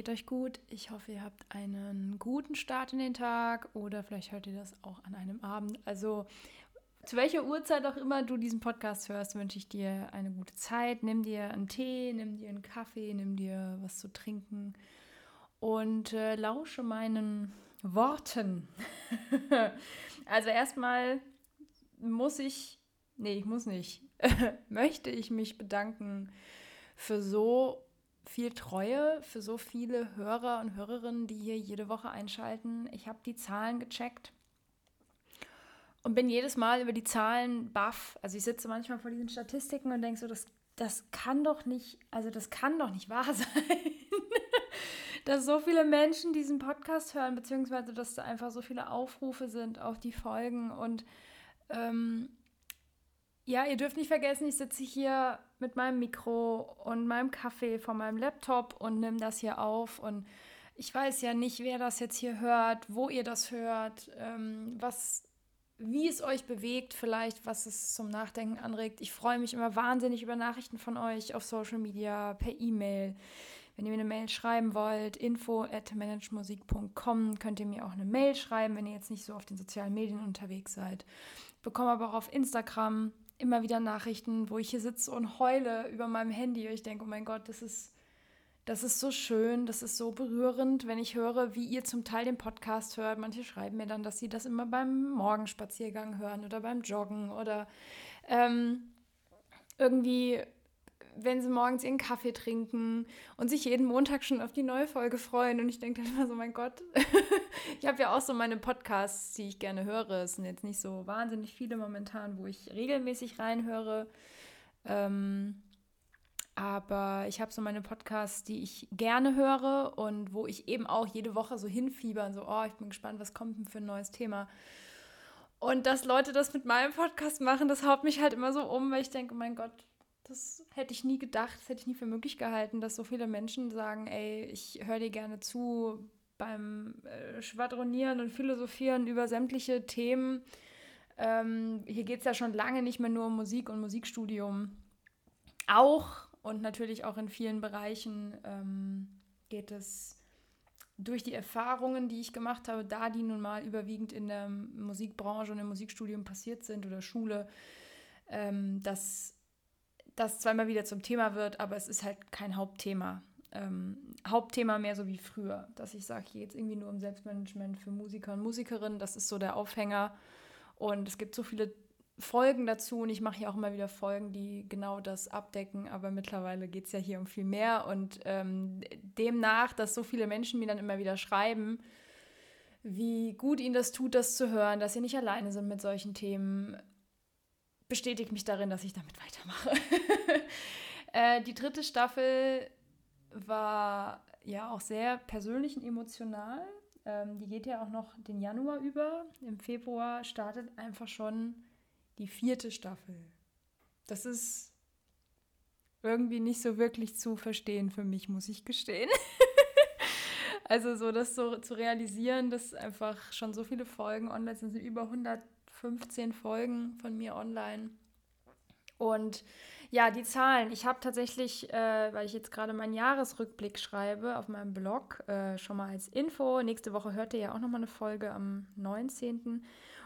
geht euch gut. Ich hoffe, ihr habt einen guten Start in den Tag oder vielleicht hört ihr das auch an einem Abend. Also zu welcher Uhrzeit auch immer du diesen Podcast hörst, wünsche ich dir eine gute Zeit. Nimm dir einen Tee, nimm dir einen Kaffee, nimm dir was zu trinken und äh, lausche meinen Worten. also erstmal muss ich, nee, ich muss nicht, möchte ich mich bedanken für so viel Treue, für so viele Hörer und Hörerinnen, die hier jede Woche einschalten. Ich habe die Zahlen gecheckt und bin jedes Mal über die Zahlen baff. Also ich sitze manchmal vor diesen Statistiken und denke so, das, das kann doch nicht, also das kann doch nicht wahr sein, dass so viele Menschen diesen Podcast hören, beziehungsweise dass da einfach so viele Aufrufe sind auf die Folgen und ähm, ja, ihr dürft nicht vergessen, ich sitze hier mit meinem Mikro und meinem Kaffee vor meinem Laptop und nehme das hier auf. Und ich weiß ja nicht, wer das jetzt hier hört, wo ihr das hört, ähm, was, wie es euch bewegt, vielleicht, was es zum Nachdenken anregt. Ich freue mich immer wahnsinnig über Nachrichten von euch auf Social Media, per E-Mail. Wenn ihr mir eine Mail schreiben wollt, info at managemusik.com, könnt ihr mir auch eine Mail schreiben, wenn ihr jetzt nicht so auf den sozialen Medien unterwegs seid. Ich bekomme aber auch auf Instagram immer wieder Nachrichten, wo ich hier sitze und heule über meinem Handy. Und ich denke, oh mein Gott, das ist, das ist so schön, das ist so berührend, wenn ich höre, wie ihr zum Teil den Podcast hört. Manche schreiben mir dann, dass sie das immer beim Morgenspaziergang hören oder beim Joggen oder ähm, irgendwie wenn sie morgens ihren Kaffee trinken und sich jeden Montag schon auf die neue Folge freuen. Und ich denke dann immer so, mein Gott, ich habe ja auch so meine Podcasts, die ich gerne höre. Es sind jetzt nicht so wahnsinnig viele momentan, wo ich regelmäßig reinhöre. Ähm, aber ich habe so meine Podcasts, die ich gerne höre und wo ich eben auch jede Woche so hinfieber und so, oh, ich bin gespannt, was kommt denn für ein neues Thema. Und dass Leute das mit meinem Podcast machen, das haut mich halt immer so um, weil ich denke, mein Gott, das hätte ich nie gedacht, das hätte ich nie für möglich gehalten, dass so viele Menschen sagen, ey, ich höre dir gerne zu beim äh, Schwadronieren und Philosophieren über sämtliche Themen. Ähm, hier geht es ja schon lange nicht mehr nur um Musik und Musikstudium. Auch und natürlich auch in vielen Bereichen ähm, geht es durch die Erfahrungen, die ich gemacht habe, da die nun mal überwiegend in der Musikbranche und im Musikstudium passiert sind oder Schule, ähm, dass das zweimal wieder zum Thema wird, aber es ist halt kein Hauptthema. Ähm, Hauptthema mehr so wie früher, dass ich sage, hier geht es irgendwie nur um Selbstmanagement für Musiker und Musikerinnen, das ist so der Aufhänger. Und es gibt so viele Folgen dazu und ich mache hier auch immer wieder Folgen, die genau das abdecken, aber mittlerweile geht es ja hier um viel mehr und ähm, demnach, dass so viele Menschen mir dann immer wieder schreiben, wie gut ihnen das tut, das zu hören, dass sie nicht alleine sind mit solchen Themen, bestätigt mich darin, dass ich damit weitermache. äh, die dritte Staffel war ja auch sehr persönlich und emotional. Ähm, die geht ja auch noch den Januar über. Im Februar startet einfach schon die vierte Staffel. Das ist irgendwie nicht so wirklich zu verstehen für mich, muss ich gestehen. also so das so zu realisieren, dass einfach schon so viele Folgen online sind, sind über 100 15 Folgen von mir online. Und ja, die Zahlen. Ich habe tatsächlich, äh, weil ich jetzt gerade meinen Jahresrückblick schreibe auf meinem Blog, äh, schon mal als Info. Nächste Woche hört ihr ja auch nochmal eine Folge am 19.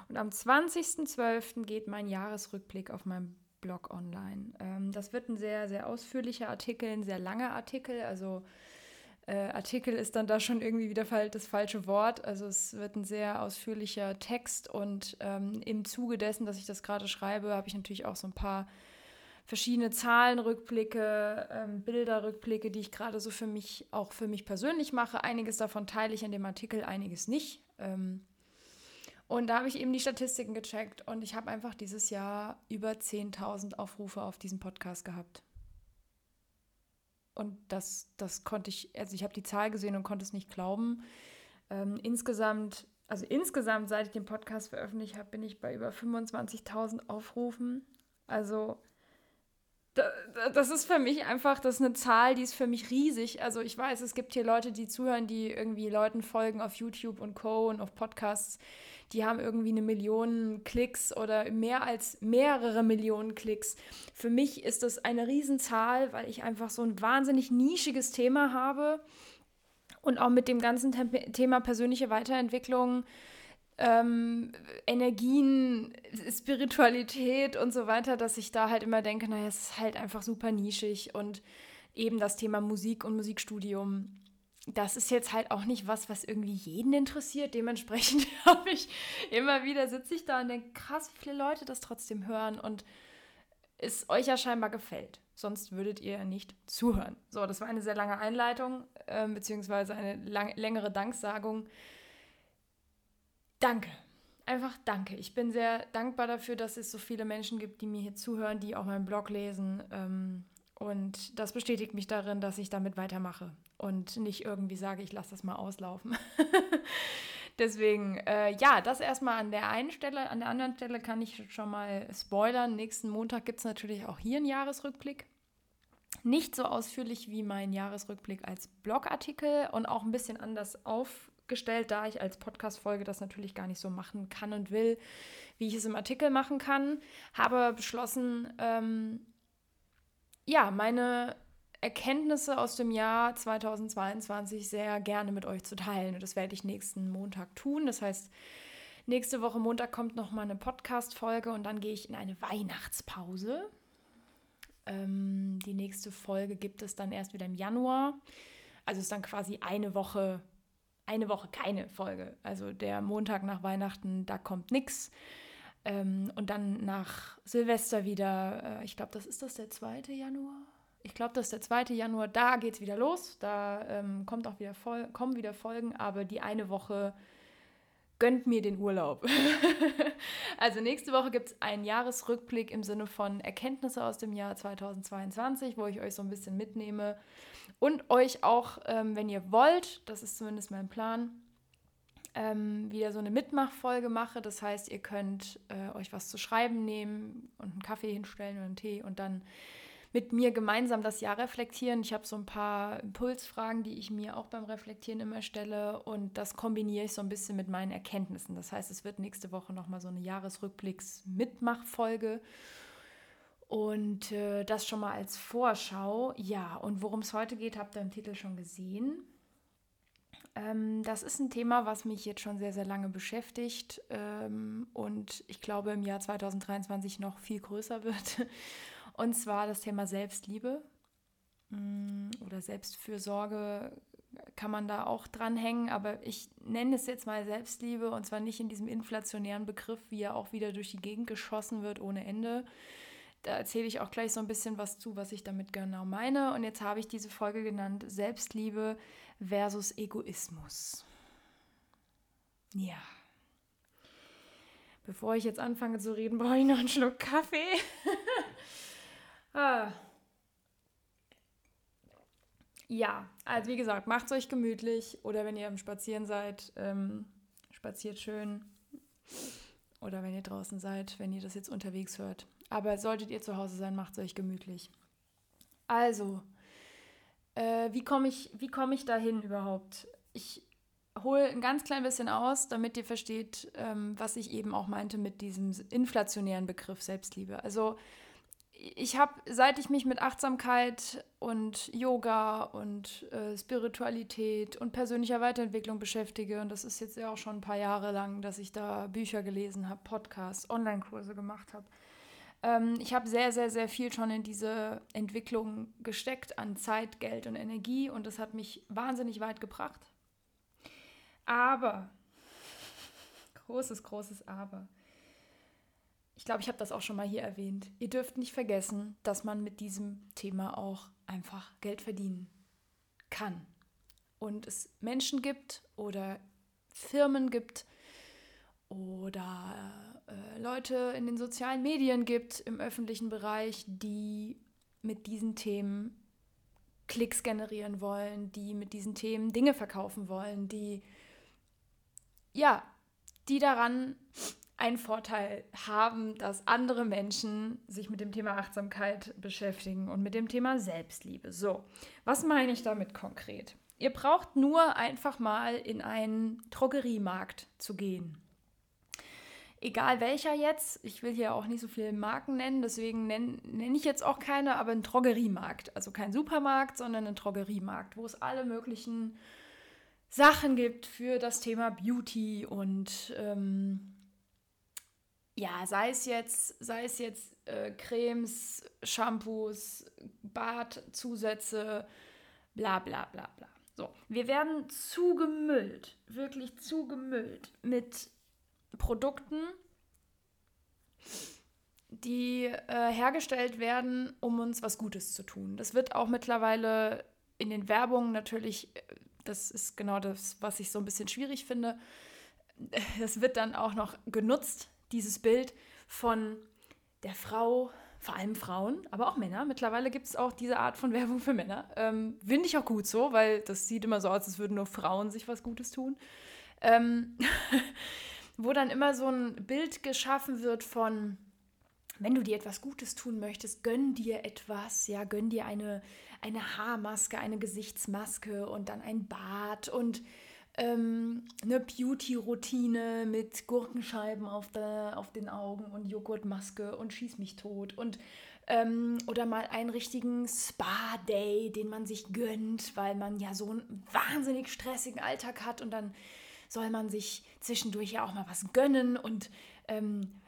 Und am 20.12. geht mein Jahresrückblick auf meinem Blog online. Ähm, das wird ein sehr, sehr ausführlicher Artikel, ein sehr langer Artikel. Also äh, Artikel ist dann da schon irgendwie wieder das falsche Wort. Also es wird ein sehr ausführlicher Text und ähm, im Zuge dessen, dass ich das gerade schreibe, habe ich natürlich auch so ein paar verschiedene Zahlenrückblicke, ähm, Bilderrückblicke, die ich gerade so für mich, auch für mich persönlich mache. Einiges davon teile ich in dem Artikel, einiges nicht. Ähm, und da habe ich eben die Statistiken gecheckt und ich habe einfach dieses Jahr über 10.000 Aufrufe auf diesen Podcast gehabt. Und das, das konnte ich, also ich habe die Zahl gesehen und konnte es nicht glauben. Ähm, insgesamt, also insgesamt, seit ich den Podcast veröffentlicht habe, bin ich bei über 25.000 Aufrufen. Also das ist für mich einfach, das ist eine Zahl, die ist für mich riesig. Also ich weiß, es gibt hier Leute, die zuhören, die irgendwie Leuten folgen auf YouTube und Co. und auf Podcasts, die haben irgendwie eine Million Klicks oder mehr als mehrere Millionen Klicks. Für mich ist das eine Riesenzahl, weil ich einfach so ein wahnsinnig nischiges Thema habe und auch mit dem ganzen Thema persönliche Weiterentwicklung ähm, Energien, Spiritualität und so weiter, dass ich da halt immer denke, naja, es ist halt einfach super nischig und eben das Thema Musik und Musikstudium. Das ist jetzt halt auch nicht was, was irgendwie jeden interessiert. Dementsprechend habe ich immer wieder sitze ich da und denke, krass, wie viele Leute das trotzdem hören und es euch ja scheinbar gefällt. Sonst würdet ihr nicht zuhören. So, das war eine sehr lange Einleitung, äh, beziehungsweise eine lang längere Danksagung danke. Einfach danke. Ich bin sehr dankbar dafür, dass es so viele Menschen gibt, die mir hier zuhören, die auch meinen Blog lesen. Ähm, und das bestätigt mich darin, dass ich damit weitermache und nicht irgendwie sage, ich lasse das mal auslaufen. Deswegen, äh, ja, das erstmal an der einen Stelle. An der anderen Stelle kann ich schon mal spoilern. Nächsten Montag gibt es natürlich auch hier einen Jahresrückblick. Nicht so ausführlich wie mein Jahresrückblick als Blogartikel und auch ein bisschen anders auf, gestellt, da ich als Podcast-Folge das natürlich gar nicht so machen kann und will, wie ich es im Artikel machen kann. Habe beschlossen, ähm, ja, meine Erkenntnisse aus dem Jahr 2022 sehr gerne mit euch zu teilen. Und das werde ich nächsten Montag tun. Das heißt, nächste Woche Montag kommt noch mal eine Podcast-Folge und dann gehe ich in eine Weihnachtspause. Ähm, die nächste Folge gibt es dann erst wieder im Januar. Also ist dann quasi eine Woche eine Woche keine Folge. Also der Montag nach Weihnachten, da kommt nichts. Ähm, und dann nach Silvester wieder, äh, ich glaube, das ist das der 2. Januar. Ich glaube, das ist der 2. Januar, da geht es wieder los. Da ähm, kommt auch wieder Fol kommen wieder Folgen, aber die eine Woche gönnt mir den Urlaub. also nächste Woche gibt es einen Jahresrückblick im Sinne von Erkenntnisse aus dem Jahr 2022, wo ich euch so ein bisschen mitnehme und euch auch, ähm, wenn ihr wollt, das ist zumindest mein Plan, ähm, wieder so eine Mitmachfolge mache. Das heißt, ihr könnt äh, euch was zu schreiben nehmen und einen Kaffee hinstellen oder einen Tee und dann mit mir gemeinsam das Jahr reflektieren. Ich habe so ein paar Impulsfragen, die ich mir auch beim Reflektieren immer stelle und das kombiniere ich so ein bisschen mit meinen Erkenntnissen. Das heißt, es wird nächste Woche nochmal so eine Jahresrückblicks-Mitmachfolge. Und äh, das schon mal als Vorschau. Ja, und worum es heute geht, habt ihr im Titel schon gesehen. Ähm, das ist ein Thema, was mich jetzt schon sehr, sehr lange beschäftigt ähm, und ich glaube im Jahr 2023 noch viel größer wird. Und zwar das Thema Selbstliebe mm, oder Selbstfürsorge kann man da auch dranhängen, aber ich nenne es jetzt mal Selbstliebe und zwar nicht in diesem inflationären Begriff, wie er auch wieder durch die Gegend geschossen wird ohne Ende, da erzähle ich auch gleich so ein bisschen was zu, was ich damit genau meine. Und jetzt habe ich diese Folge genannt Selbstliebe versus Egoismus. Ja. Bevor ich jetzt anfange zu reden, brauche ich noch einen Schluck Kaffee. ah. Ja, also wie gesagt, macht es euch gemütlich oder wenn ihr am Spazieren seid, ähm, spaziert schön. Oder wenn ihr draußen seid, wenn ihr das jetzt unterwegs hört. Aber solltet ihr zu Hause sein, macht es euch gemütlich. Also, äh, wie komme ich, komm ich dahin überhaupt? Ich hole ein ganz klein bisschen aus, damit ihr versteht, ähm, was ich eben auch meinte mit diesem inflationären Begriff Selbstliebe. Also, ich habe, seit ich mich mit Achtsamkeit und Yoga und äh, Spiritualität und persönlicher Weiterentwicklung beschäftige, und das ist jetzt ja auch schon ein paar Jahre lang, dass ich da Bücher gelesen habe, Podcasts, Online-Kurse gemacht habe, ähm, ich habe sehr, sehr, sehr viel schon in diese Entwicklung gesteckt an Zeit, Geld und Energie und das hat mich wahnsinnig weit gebracht. Aber, großes, großes Aber. Ich glaube, ich habe das auch schon mal hier erwähnt. Ihr dürft nicht vergessen, dass man mit diesem Thema auch einfach Geld verdienen kann. Und es Menschen gibt oder Firmen gibt oder äh, Leute in den sozialen Medien gibt, im öffentlichen Bereich, die mit diesen Themen Klicks generieren wollen, die mit diesen Themen Dinge verkaufen wollen, die ja, die daran einen Vorteil haben, dass andere Menschen sich mit dem Thema Achtsamkeit beschäftigen und mit dem Thema Selbstliebe. So, was meine ich damit konkret? Ihr braucht nur einfach mal in einen Drogeriemarkt zu gehen egal welcher jetzt, ich will hier auch nicht so viele Marken nennen, deswegen nenne nenn ich jetzt auch keine, aber ein Drogeriemarkt. Also kein Supermarkt, sondern ein Drogeriemarkt, wo es alle möglichen Sachen gibt für das Thema Beauty und ähm, ja, sei es jetzt, sei es jetzt äh, Cremes, Shampoos, Badzusätze, bla bla bla bla. So, wir werden zugemüllt, wirklich zugemüllt mit Produkten, die äh, hergestellt werden, um uns was Gutes zu tun. Das wird auch mittlerweile in den Werbungen natürlich, äh, das ist genau das, was ich so ein bisschen schwierig finde. Das wird dann auch noch genutzt, dieses Bild von der Frau, vor allem Frauen, aber auch Männer. Mittlerweile gibt es auch diese Art von Werbung für Männer. Ähm, Finde ich auch gut so, weil das sieht immer so aus, als würden nur Frauen sich was Gutes tun. Ähm, wo dann immer so ein Bild geschaffen wird von, wenn du dir etwas Gutes tun möchtest, gönn dir etwas, ja, gönn dir eine, eine Haarmaske, eine Gesichtsmaske und dann ein Bad und ähm, eine Beauty-Routine mit Gurkenscheiben auf, der, auf den Augen und Joghurtmaske und schieß mich tot und ähm, oder mal einen richtigen Spa-Day, den man sich gönnt, weil man ja so einen wahnsinnig stressigen Alltag hat und dann soll man sich zwischendurch ja auch mal was gönnen und ähm,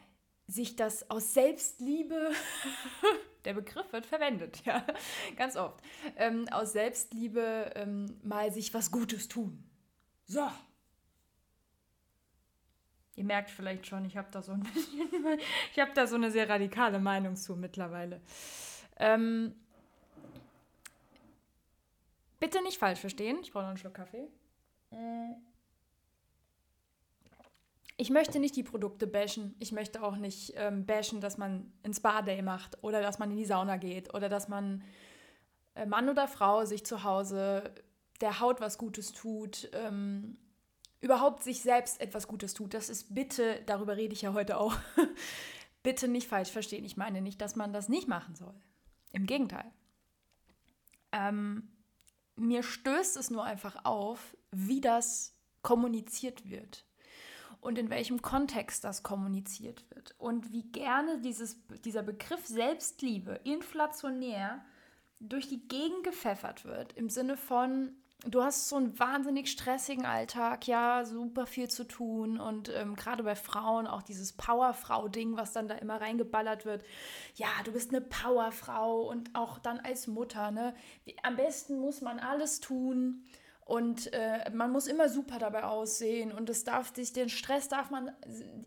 sich das aus Selbstliebe, der Begriff wird verwendet, ja, ganz oft, ähm, aus Selbstliebe ähm, mal sich was Gutes tun. So. Ihr merkt vielleicht schon, ich habe da so ein bisschen, ich habe da so eine sehr radikale Meinung zu mittlerweile. Ähm, bitte nicht falsch verstehen, ich brauche noch einen Schluck Kaffee. Äh, ich möchte nicht die Produkte bashen. Ich möchte auch nicht ähm, bashen, dass man ein Spa-Day macht oder dass man in die Sauna geht oder dass man äh, Mann oder Frau sich zu Hause der Haut was Gutes tut, ähm, überhaupt sich selbst etwas Gutes tut. Das ist bitte, darüber rede ich ja heute auch, bitte nicht falsch verstehen. Ich meine nicht, dass man das nicht machen soll. Im Gegenteil. Ähm, mir stößt es nur einfach auf, wie das kommuniziert wird und in welchem Kontext das kommuniziert wird und wie gerne dieses, dieser Begriff Selbstliebe inflationär durch die Gegend gepfeffert wird, im Sinne von, du hast so einen wahnsinnig stressigen Alltag, ja, super viel zu tun und ähm, gerade bei Frauen auch dieses Powerfrau-Ding, was dann da immer reingeballert wird. Ja, du bist eine Powerfrau und auch dann als Mutter, ne? Am besten muss man alles tun und äh, man muss immer super dabei aussehen und es darf sich, den Stress darf man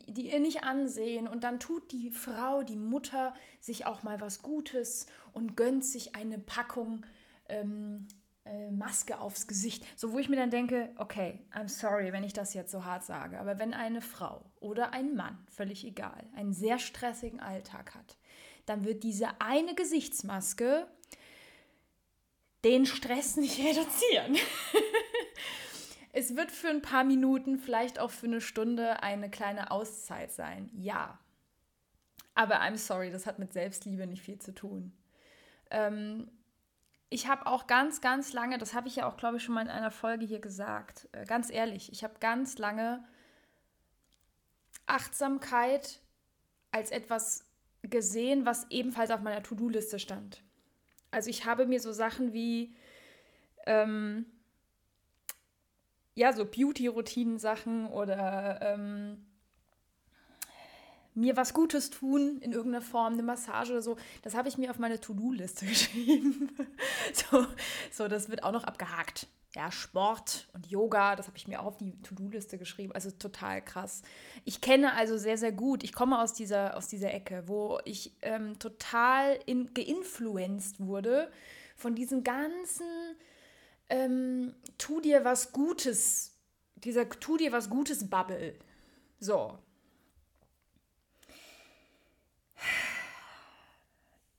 dir nicht ansehen. Und dann tut die Frau, die Mutter, sich auch mal was Gutes und gönnt sich eine Packung ähm, äh, Maske aufs Gesicht. So, wo ich mir dann denke, okay, I'm sorry, wenn ich das jetzt so hart sage, aber wenn eine Frau oder ein Mann, völlig egal, einen sehr stressigen Alltag hat, dann wird diese eine Gesichtsmaske den Stress nicht reduzieren. es wird für ein paar Minuten, vielleicht auch für eine Stunde eine kleine Auszeit sein. Ja. Aber I'm sorry, das hat mit Selbstliebe nicht viel zu tun. Ähm, ich habe auch ganz, ganz lange, das habe ich ja auch, glaube ich, schon mal in einer Folge hier gesagt, äh, ganz ehrlich, ich habe ganz lange Achtsamkeit als etwas gesehen, was ebenfalls auf meiner To-Do-Liste stand. Also ich habe mir so Sachen wie, ähm, ja, so Beauty-Routinen-Sachen oder ähm, mir was Gutes tun in irgendeiner Form, eine Massage oder so, das habe ich mir auf meine To-Do-Liste geschrieben. so, so, das wird auch noch abgehakt. Ja, Sport und Yoga, das habe ich mir auch auf die To-Do-Liste geschrieben. Also total krass. Ich kenne also sehr, sehr gut, ich komme aus dieser, aus dieser Ecke, wo ich ähm, total in, geinfluenzt wurde von diesem ganzen ähm, Tu dir was Gutes, dieser Tu dir was Gutes Bubble. So,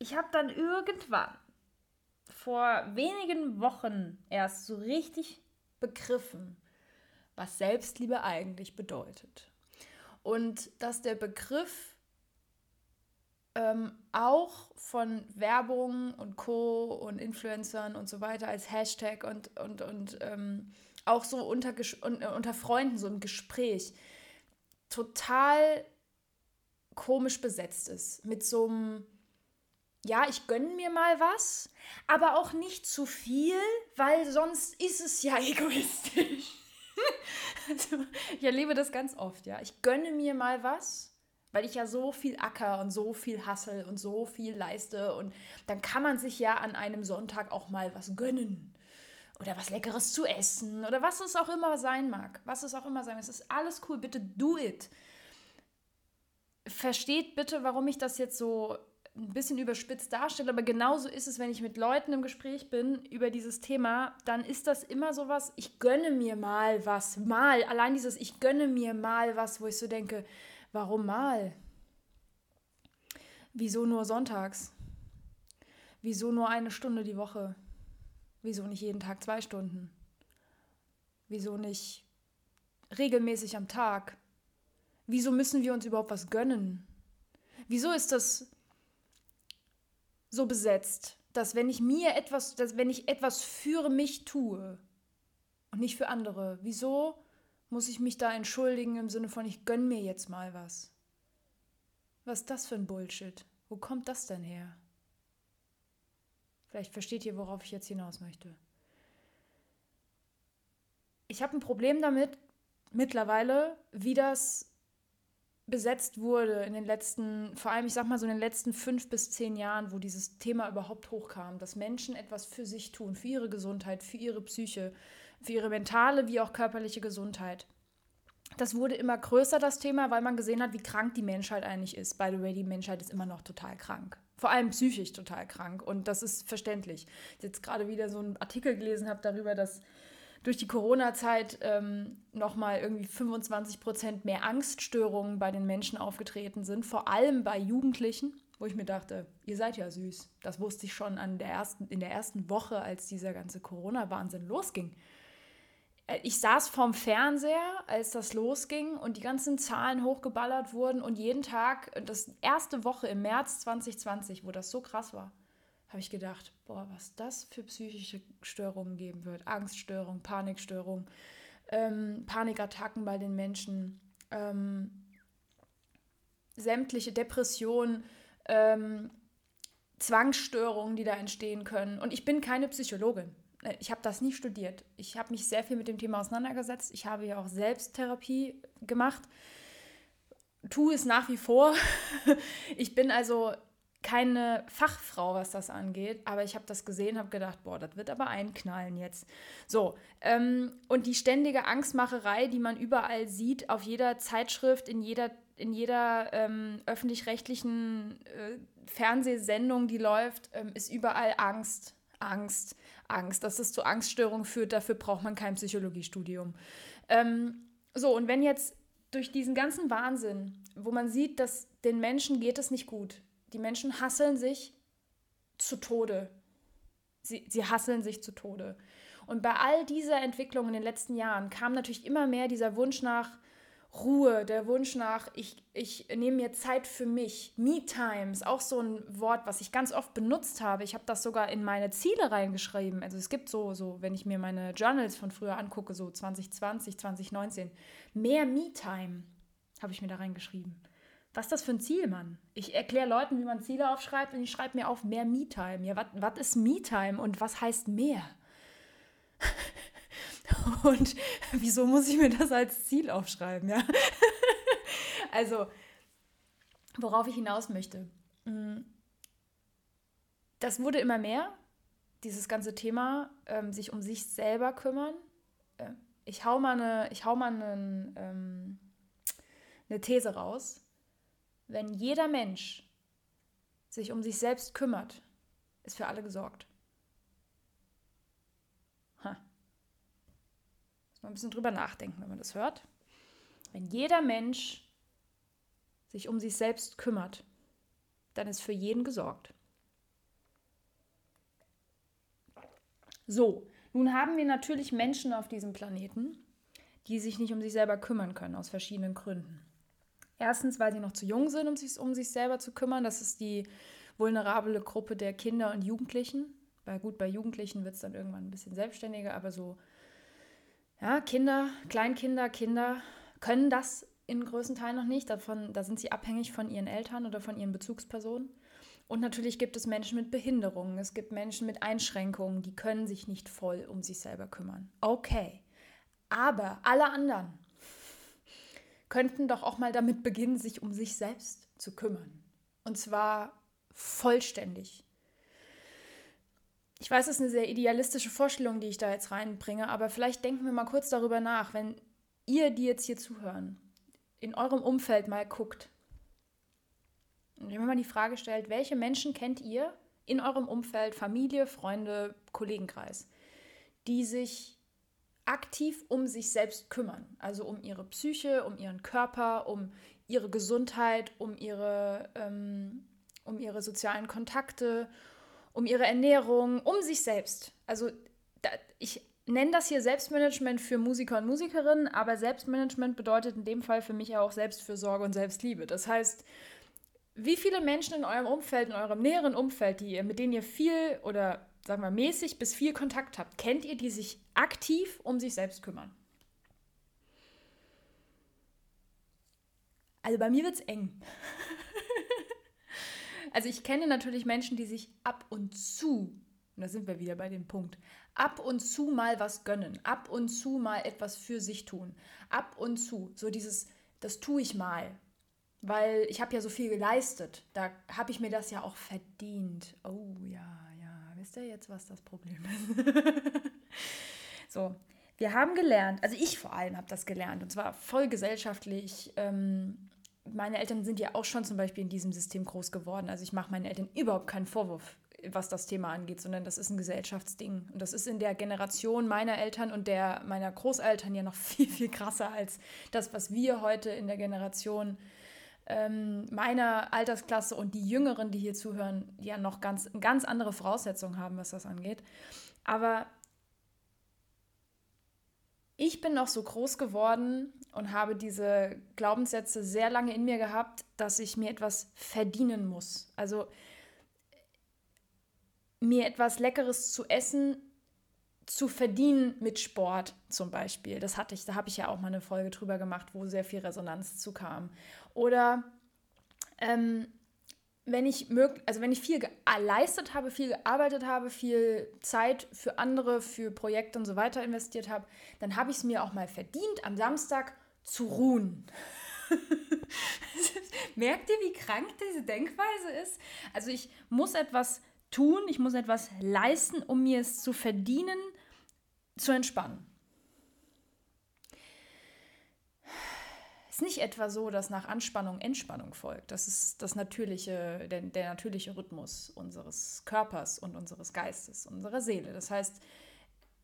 ich habe dann irgendwann vor wenigen Wochen erst so richtig begriffen, was Selbstliebe eigentlich bedeutet. Und dass der Begriff ähm, auch von Werbung und Co. und Influencern und so weiter als Hashtag und, und, und ähm, auch so unter, unter Freunden, so im Gespräch, total komisch besetzt ist. Mit so einem, ja, ich gönne mir mal was, aber auch nicht zu viel, weil sonst ist es ja egoistisch. also, ich erlebe das ganz oft, ja. Ich gönne mir mal was, weil ich ja so viel acker und so viel hassel und so viel leiste und dann kann man sich ja an einem Sonntag auch mal was gönnen oder was Leckeres zu essen oder was es auch immer sein mag. Was es auch immer sein mag. Es ist alles cool. Bitte do it. Versteht bitte, warum ich das jetzt so ein bisschen überspitzt darstelle, aber genauso ist es, wenn ich mit Leuten im Gespräch bin über dieses Thema, dann ist das immer so was, ich gönne mir mal was, mal, allein dieses ich gönne mir mal was, wo ich so denke, warum mal? Wieso nur sonntags? Wieso nur eine Stunde die Woche? Wieso nicht jeden Tag zwei Stunden? Wieso nicht regelmäßig am Tag? Wieso müssen wir uns überhaupt was gönnen? Wieso ist das so besetzt, dass wenn ich mir etwas, dass wenn ich etwas für mich tue und nicht für andere, wieso muss ich mich da entschuldigen im Sinne von ich gönn mir jetzt mal was? Was ist das für ein Bullshit? Wo kommt das denn her? Vielleicht versteht ihr, worauf ich jetzt hinaus möchte. Ich habe ein Problem damit mittlerweile, wie das besetzt wurde in den letzten, vor allem ich sag mal so in den letzten fünf bis zehn Jahren, wo dieses Thema überhaupt hochkam, dass Menschen etwas für sich tun, für ihre Gesundheit, für ihre Psyche, für ihre mentale wie auch körperliche Gesundheit. Das wurde immer größer, das Thema, weil man gesehen hat, wie krank die Menschheit eigentlich ist. By the way, die Menschheit ist immer noch total krank vor allem psychisch total krank. Und das ist verständlich. Ich jetzt gerade wieder so einen Artikel gelesen habe darüber, dass durch die Corona-Zeit ähm, nochmal irgendwie 25 Prozent mehr Angststörungen bei den Menschen aufgetreten sind, vor allem bei Jugendlichen, wo ich mir dachte, ihr seid ja süß. Das wusste ich schon an der ersten, in der ersten Woche, als dieser ganze Corona-Wahnsinn losging. Äh, ich saß vorm Fernseher, als das losging und die ganzen Zahlen hochgeballert wurden und jeden Tag, das erste Woche im März 2020, wo das so krass war, habe ich gedacht, boah, was das für psychische Störungen geben wird. Angststörung, Panikstörung, ähm, Panikattacken bei den Menschen, ähm, sämtliche Depressionen, ähm, Zwangsstörungen, die da entstehen können. Und ich bin keine Psychologin. Äh, ich habe das nie studiert. Ich habe mich sehr viel mit dem Thema auseinandergesetzt. Ich habe ja auch Selbsttherapie gemacht. Tue es nach wie vor. Ich bin also keine Fachfrau, was das angeht, aber ich habe das gesehen, habe gedacht, boah, das wird aber einknallen jetzt. So, ähm, und die ständige Angstmacherei, die man überall sieht, auf jeder Zeitschrift, in jeder, in jeder ähm, öffentlich-rechtlichen äh, Fernsehsendung, die läuft, ähm, ist überall Angst, Angst, Angst. Dass es zu Angststörungen führt, dafür braucht man kein Psychologiestudium. Ähm, so, und wenn jetzt durch diesen ganzen Wahnsinn, wo man sieht, dass den Menschen geht es nicht gut, die Menschen hasseln sich zu Tode. Sie, sie hasseln sich zu Tode. Und bei all dieser Entwicklung in den letzten Jahren kam natürlich immer mehr dieser Wunsch nach Ruhe, der Wunsch nach, ich, ich nehme mir Zeit für mich. Me-Time ist auch so ein Wort, was ich ganz oft benutzt habe. Ich habe das sogar in meine Ziele reingeschrieben. Also es gibt so, so, wenn ich mir meine Journals von früher angucke, so 2020, 2019, mehr Me-Time habe ich mir da reingeschrieben. Was ist das für ein Ziel, Mann? Ich erkläre Leuten, wie man Ziele aufschreibt und ich schreibe mir auf mehr Me-Time. Ja, was ist Me-Time und was heißt mehr? Und wieso muss ich mir das als Ziel aufschreiben, ja? Also, worauf ich hinaus möchte. Mm, das wurde immer mehr, dieses ganze Thema, ähm, sich um sich selber kümmern. Äh, ich hau mal eine, ich hau mal einen, ähm, eine These raus. Wenn jeder Mensch sich um sich selbst kümmert, ist für alle gesorgt. Muss man ein bisschen drüber nachdenken, wenn man das hört. Wenn jeder Mensch sich um sich selbst kümmert, dann ist für jeden gesorgt. So, nun haben wir natürlich Menschen auf diesem Planeten, die sich nicht um sich selber kümmern können, aus verschiedenen Gründen. Erstens, weil sie noch zu jung sind, um sich, um sich selber zu kümmern. Das ist die vulnerable Gruppe der Kinder und Jugendlichen. Weil gut, bei Jugendlichen wird es dann irgendwann ein bisschen selbstständiger, aber so ja, Kinder, Kleinkinder, Kinder können das in größten Teilen noch nicht. Davon, da sind sie abhängig von ihren Eltern oder von ihren Bezugspersonen. Und natürlich gibt es Menschen mit Behinderungen, es gibt Menschen mit Einschränkungen, die können sich nicht voll um sich selber kümmern. Okay, aber alle anderen könnten doch auch mal damit beginnen, sich um sich selbst zu kümmern. Und zwar vollständig. Ich weiß, es ist eine sehr idealistische Vorstellung, die ich da jetzt reinbringe, aber vielleicht denken wir mal kurz darüber nach, wenn ihr, die jetzt hier zuhören, in eurem Umfeld mal guckt. Und wenn man die Frage stellt, welche Menschen kennt ihr in eurem Umfeld, Familie, Freunde, Kollegenkreis, die sich aktiv um sich selbst kümmern, also um ihre Psyche, um ihren Körper, um ihre Gesundheit, um ihre, ähm, um ihre sozialen Kontakte, um ihre Ernährung, um sich selbst. Also da, ich nenne das hier Selbstmanagement für Musiker und Musikerinnen, aber Selbstmanagement bedeutet in dem Fall für mich auch Selbstfürsorge und Selbstliebe. Das heißt, wie viele Menschen in eurem Umfeld, in eurem näheren Umfeld, die ihr, mit denen ihr viel oder sagen wir mäßig bis viel Kontakt habt, kennt ihr, die sich aktiv um sich selbst kümmern? Also bei mir wird es eng. also ich kenne natürlich Menschen, die sich ab und zu, und da sind wir wieder bei dem Punkt, ab und zu mal was gönnen, ab und zu mal etwas für sich tun, ab und zu, so dieses, das tue ich mal, weil ich habe ja so viel geleistet, da habe ich mir das ja auch verdient. Oh ja, wisst ihr jetzt, was das Problem ist? so, wir haben gelernt, also ich vor allem habe das gelernt, und zwar voll gesellschaftlich. Ähm, meine Eltern sind ja auch schon zum Beispiel in diesem System groß geworden. Also ich mache meinen Eltern überhaupt keinen Vorwurf, was das Thema angeht, sondern das ist ein Gesellschaftsding. Und das ist in der Generation meiner Eltern und der meiner Großeltern ja noch viel, viel krasser als das, was wir heute in der Generation ähm, meiner Altersklasse und die Jüngeren, die hier zuhören, ja noch ganz, ganz andere Voraussetzungen haben, was das angeht. Aber ich bin noch so groß geworden und habe diese Glaubenssätze sehr lange in mir gehabt, dass ich mir etwas verdienen muss. Also mir etwas Leckeres zu essen zu verdienen mit Sport zum Beispiel. Das hatte ich, da habe ich ja auch mal eine Folge drüber gemacht, wo sehr viel Resonanz zu kam. Oder ähm, wenn ich mög also wenn ich viel geleistet habe, viel gearbeitet habe, viel Zeit für andere, für Projekte und so weiter investiert habe, dann habe ich es mir auch mal verdient, am Samstag zu ruhen. Merkt ihr, wie krank diese Denkweise ist? Also ich muss etwas tun, ich muss etwas leisten, um mir es zu verdienen, zu entspannen. Ist nicht etwa so, dass nach Anspannung Entspannung folgt. Das ist das natürliche, der, der natürliche Rhythmus unseres Körpers und unseres Geistes, unserer Seele. Das heißt,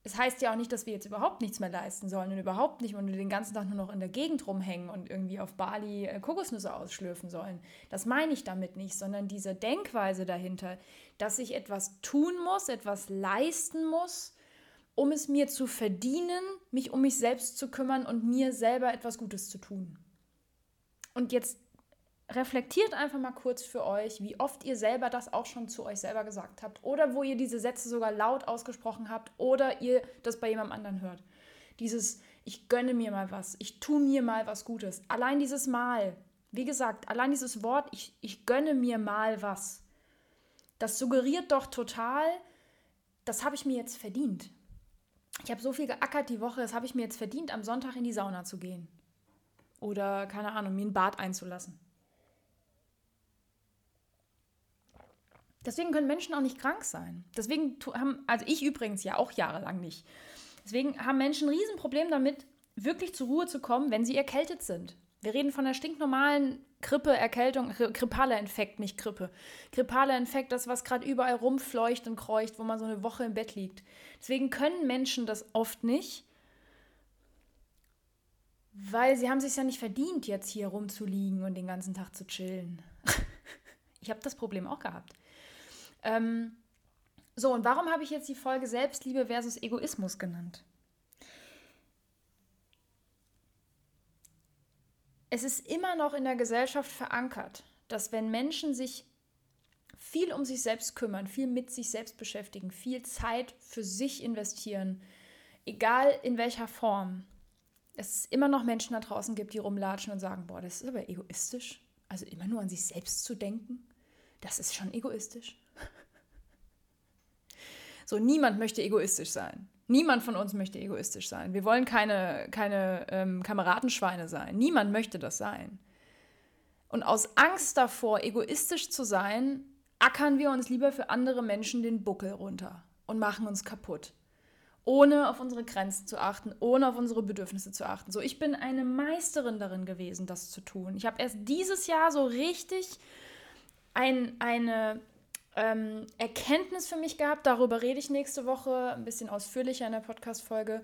es heißt ja auch nicht, dass wir jetzt überhaupt nichts mehr leisten sollen und überhaupt nicht und den ganzen Tag nur noch in der Gegend rumhängen und irgendwie auf Bali äh, Kokosnüsse ausschlürfen sollen. Das meine ich damit nicht, sondern diese Denkweise dahinter, dass ich etwas tun muss, etwas leisten muss, um es mir zu verdienen, mich um mich selbst zu kümmern und mir selber etwas Gutes zu tun. Und jetzt reflektiert einfach mal kurz für euch, wie oft ihr selber das auch schon zu euch selber gesagt habt oder wo ihr diese Sätze sogar laut ausgesprochen habt oder ihr das bei jemandem anderen hört. Dieses, ich gönne mir mal was, ich tue mir mal was Gutes. Allein dieses Mal, wie gesagt, allein dieses Wort, ich, ich gönne mir mal was, das suggeriert doch total, das habe ich mir jetzt verdient. Ich habe so viel geackert die Woche, das habe ich mir jetzt verdient, am Sonntag in die Sauna zu gehen. Oder, keine Ahnung, mir ein Bad einzulassen. Deswegen können Menschen auch nicht krank sein. Deswegen haben, also ich übrigens ja auch jahrelang nicht. Deswegen haben Menschen ein Riesenproblem damit, wirklich zur Ruhe zu kommen, wenn sie erkältet sind. Wir reden von einer stinknormalen Grippe, Erkältung, grippaler Infekt, nicht Grippe. Grippaler Infekt, das, was gerade überall rumfleucht und kreucht, wo man so eine Woche im Bett liegt. Deswegen können Menschen das oft nicht, weil sie haben sich ja nicht verdient, jetzt hier rumzuliegen und den ganzen Tag zu chillen. ich habe das Problem auch gehabt. Ähm, so, und warum habe ich jetzt die Folge Selbstliebe versus Egoismus genannt? Es ist immer noch in der Gesellschaft verankert, dass wenn Menschen sich viel um sich selbst kümmern, viel mit sich selbst beschäftigen, viel Zeit für sich investieren, egal in welcher Form, es immer noch Menschen da draußen gibt, die rumlatschen und sagen, boah, das ist aber egoistisch. Also immer nur an sich selbst zu denken, das ist schon egoistisch. So, niemand möchte egoistisch sein. Niemand von uns möchte egoistisch sein. Wir wollen keine, keine ähm, Kameradenschweine sein. Niemand möchte das sein. Und aus Angst davor, egoistisch zu sein, ackern wir uns lieber für andere Menschen den Buckel runter und machen uns kaputt. Ohne auf unsere Grenzen zu achten, ohne auf unsere Bedürfnisse zu achten. So, ich bin eine Meisterin darin gewesen, das zu tun. Ich habe erst dieses Jahr so richtig ein, eine ähm, Erkenntnis für mich gehabt. Darüber rede ich nächste Woche ein bisschen ausführlicher in der Podcast-Folge.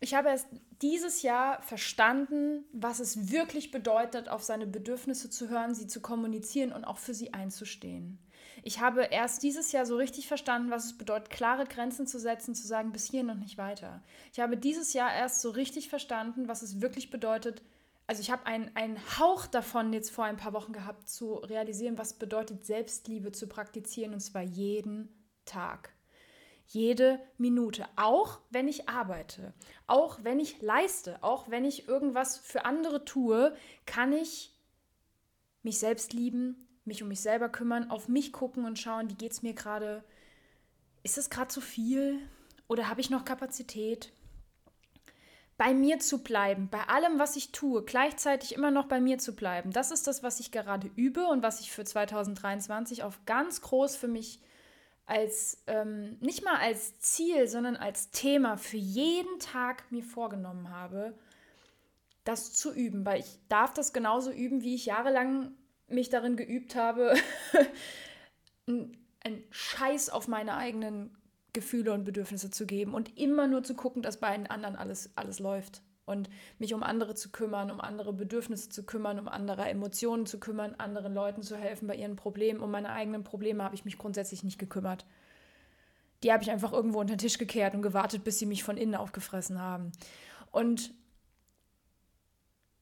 Ich habe erst dieses Jahr verstanden, was es wirklich bedeutet, auf seine Bedürfnisse zu hören, sie zu kommunizieren und auch für sie einzustehen. Ich habe erst dieses Jahr so richtig verstanden, was es bedeutet, klare Grenzen zu setzen, zu sagen, bis hier und nicht weiter. Ich habe dieses Jahr erst so richtig verstanden, was es wirklich bedeutet, also ich habe einen, einen Hauch davon jetzt vor ein paar Wochen gehabt, zu realisieren, was bedeutet Selbstliebe zu praktizieren, und zwar jeden Tag. Jede Minute, auch wenn ich arbeite, auch wenn ich leiste, auch wenn ich irgendwas für andere tue, kann ich mich selbst lieben, mich um mich selber kümmern, auf mich gucken und schauen, wie geht es mir gerade. Ist es gerade zu viel oder habe ich noch Kapazität? bei mir zu bleiben, bei allem, was ich tue, gleichzeitig immer noch bei mir zu bleiben. Das ist das, was ich gerade übe und was ich für 2023 auf ganz groß für mich als, ähm, nicht mal als Ziel, sondern als Thema für jeden Tag mir vorgenommen habe, das zu üben, weil ich darf das genauso üben, wie ich jahrelang mich darin geübt habe, einen Scheiß auf meine eigenen Gefühle und Bedürfnisse zu geben und immer nur zu gucken, dass bei den anderen alles, alles läuft. Und mich um andere zu kümmern, um andere Bedürfnisse zu kümmern, um andere Emotionen zu kümmern, anderen Leuten zu helfen bei ihren Problemen. Um meine eigenen Probleme habe ich mich grundsätzlich nicht gekümmert. Die habe ich einfach irgendwo unter den Tisch gekehrt und gewartet, bis sie mich von innen aufgefressen haben. Und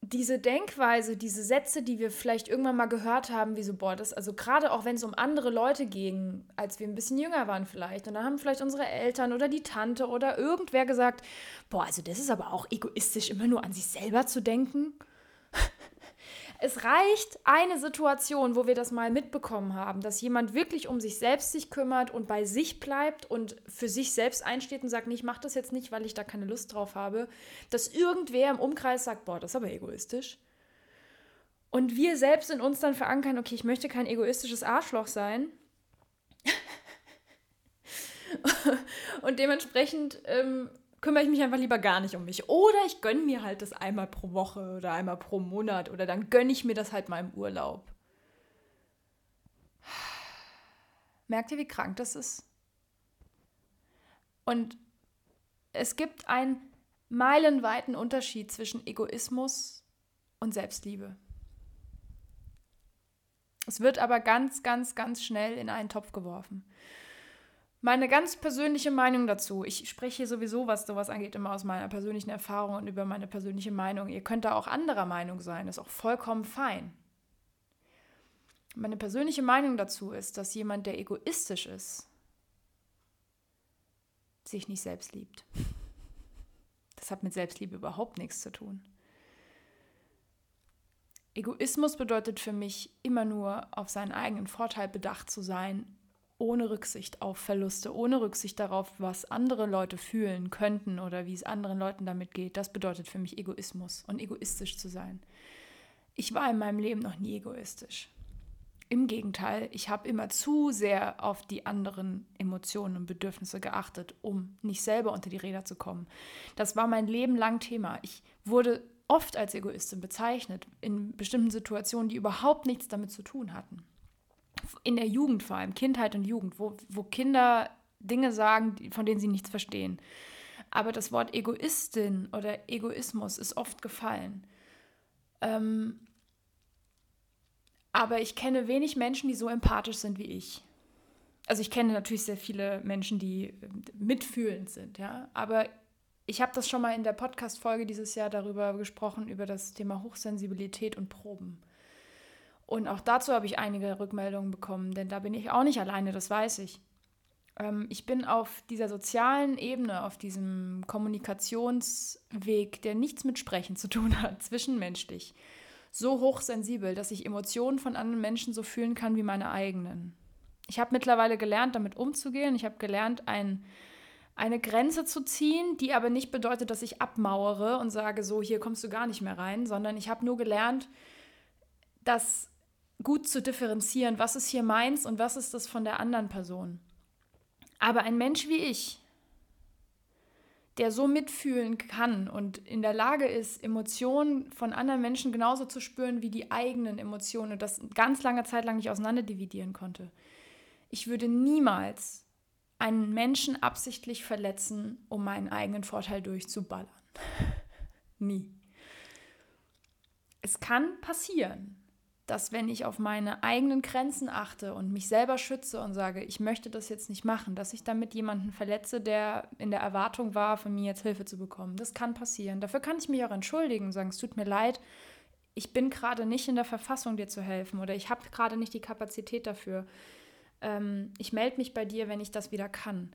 diese Denkweise, diese Sätze, die wir vielleicht irgendwann mal gehört haben, wie so, boah, das, also gerade auch wenn es um andere Leute ging, als wir ein bisschen jünger waren vielleicht, und dann haben vielleicht unsere Eltern oder die Tante oder irgendwer gesagt, boah, also das ist aber auch egoistisch, immer nur an sich selber zu denken. Es reicht eine Situation, wo wir das mal mitbekommen haben, dass jemand wirklich um sich selbst sich kümmert und bei sich bleibt und für sich selbst einsteht und sagt, ich mache das jetzt nicht, weil ich da keine Lust drauf habe, dass irgendwer im Umkreis sagt, boah, das ist aber egoistisch. Und wir selbst in uns dann verankern, okay, ich möchte kein egoistisches Arschloch sein. und dementsprechend ähm, kümmere ich mich einfach lieber gar nicht um mich. Oder ich gönne mir halt das einmal pro Woche oder einmal pro Monat oder dann gönne ich mir das halt mal im Urlaub. Merkt ihr, wie krank das ist? Und es gibt einen meilenweiten Unterschied zwischen Egoismus und Selbstliebe. Es wird aber ganz, ganz, ganz schnell in einen Topf geworfen. Meine ganz persönliche Meinung dazu. Ich spreche hier sowieso, was sowas angeht, immer aus meiner persönlichen Erfahrung und über meine persönliche Meinung. Ihr könnt da auch anderer Meinung sein, ist auch vollkommen fein. Meine persönliche Meinung dazu ist, dass jemand, der egoistisch ist, sich nicht selbst liebt. Das hat mit Selbstliebe überhaupt nichts zu tun. Egoismus bedeutet für mich immer nur auf seinen eigenen Vorteil bedacht zu sein ohne Rücksicht auf Verluste, ohne Rücksicht darauf, was andere Leute fühlen könnten oder wie es anderen Leuten damit geht. Das bedeutet für mich Egoismus und egoistisch zu sein. Ich war in meinem Leben noch nie egoistisch. Im Gegenteil, ich habe immer zu sehr auf die anderen Emotionen und Bedürfnisse geachtet, um nicht selber unter die Räder zu kommen. Das war mein Leben lang Thema. Ich wurde oft als Egoistin bezeichnet, in bestimmten Situationen, die überhaupt nichts damit zu tun hatten in der Jugend vor allem, Kindheit und Jugend, wo, wo Kinder Dinge sagen, von denen sie nichts verstehen. Aber das Wort Egoistin oder Egoismus ist oft gefallen. Ähm, aber ich kenne wenig Menschen, die so empathisch sind wie ich. Also ich kenne natürlich sehr viele Menschen, die äh, mitfühlend sind, ja. Aber ich habe das schon mal in der Podcast-Folge dieses Jahr darüber gesprochen, über das Thema Hochsensibilität und Proben. Und auch dazu habe ich einige Rückmeldungen bekommen, denn da bin ich auch nicht alleine, das weiß ich. Ähm, ich bin auf dieser sozialen Ebene, auf diesem Kommunikationsweg, der nichts mit Sprechen zu tun hat, zwischenmenschlich, so hochsensibel, dass ich Emotionen von anderen Menschen so fühlen kann wie meine eigenen. Ich habe mittlerweile gelernt, damit umzugehen. Ich habe gelernt, ein, eine Grenze zu ziehen, die aber nicht bedeutet, dass ich abmauere und sage, so, hier kommst du gar nicht mehr rein, sondern ich habe nur gelernt, das gut zu differenzieren, was ist hier meins und was ist das von der anderen Person. Aber ein Mensch wie ich, der so mitfühlen kann und in der Lage ist, Emotionen von anderen Menschen genauso zu spüren wie die eigenen Emotionen und das ganz lange Zeit lang nicht auseinanderdividieren konnte. Ich würde niemals einen Menschen absichtlich verletzen, um meinen eigenen Vorteil durchzuballern. Nie. Es kann passieren, dass wenn ich auf meine eigenen Grenzen achte und mich selber schütze und sage, ich möchte das jetzt nicht machen, dass ich damit jemanden verletze, der in der Erwartung war, von mir jetzt Hilfe zu bekommen. Das kann passieren. Dafür kann ich mich auch entschuldigen und sagen, es tut mir leid, ich bin gerade nicht in der Verfassung, dir zu helfen oder ich habe gerade nicht die Kapazität dafür. Ähm, ich melde mich bei dir, wenn ich das wieder kann.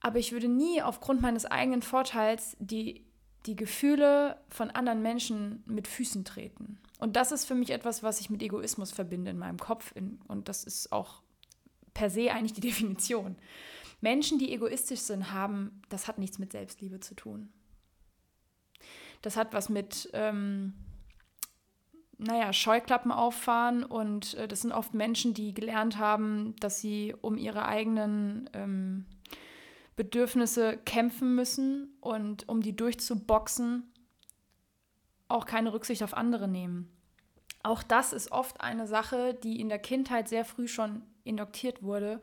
Aber ich würde nie aufgrund meines eigenen Vorteils die, die Gefühle von anderen Menschen mit Füßen treten. Und das ist für mich etwas, was ich mit Egoismus verbinde in meinem Kopf. und das ist auch per se eigentlich die Definition. Menschen, die egoistisch sind, haben, das hat nichts mit Selbstliebe zu tun. Das hat was mit, ähm, naja, Scheuklappen auffahren und äh, das sind oft Menschen, die gelernt haben, dass sie um ihre eigenen ähm, Bedürfnisse kämpfen müssen und um die durchzuboxen, auch keine Rücksicht auf andere nehmen. Auch das ist oft eine Sache, die in der Kindheit sehr früh schon indoktiert wurde.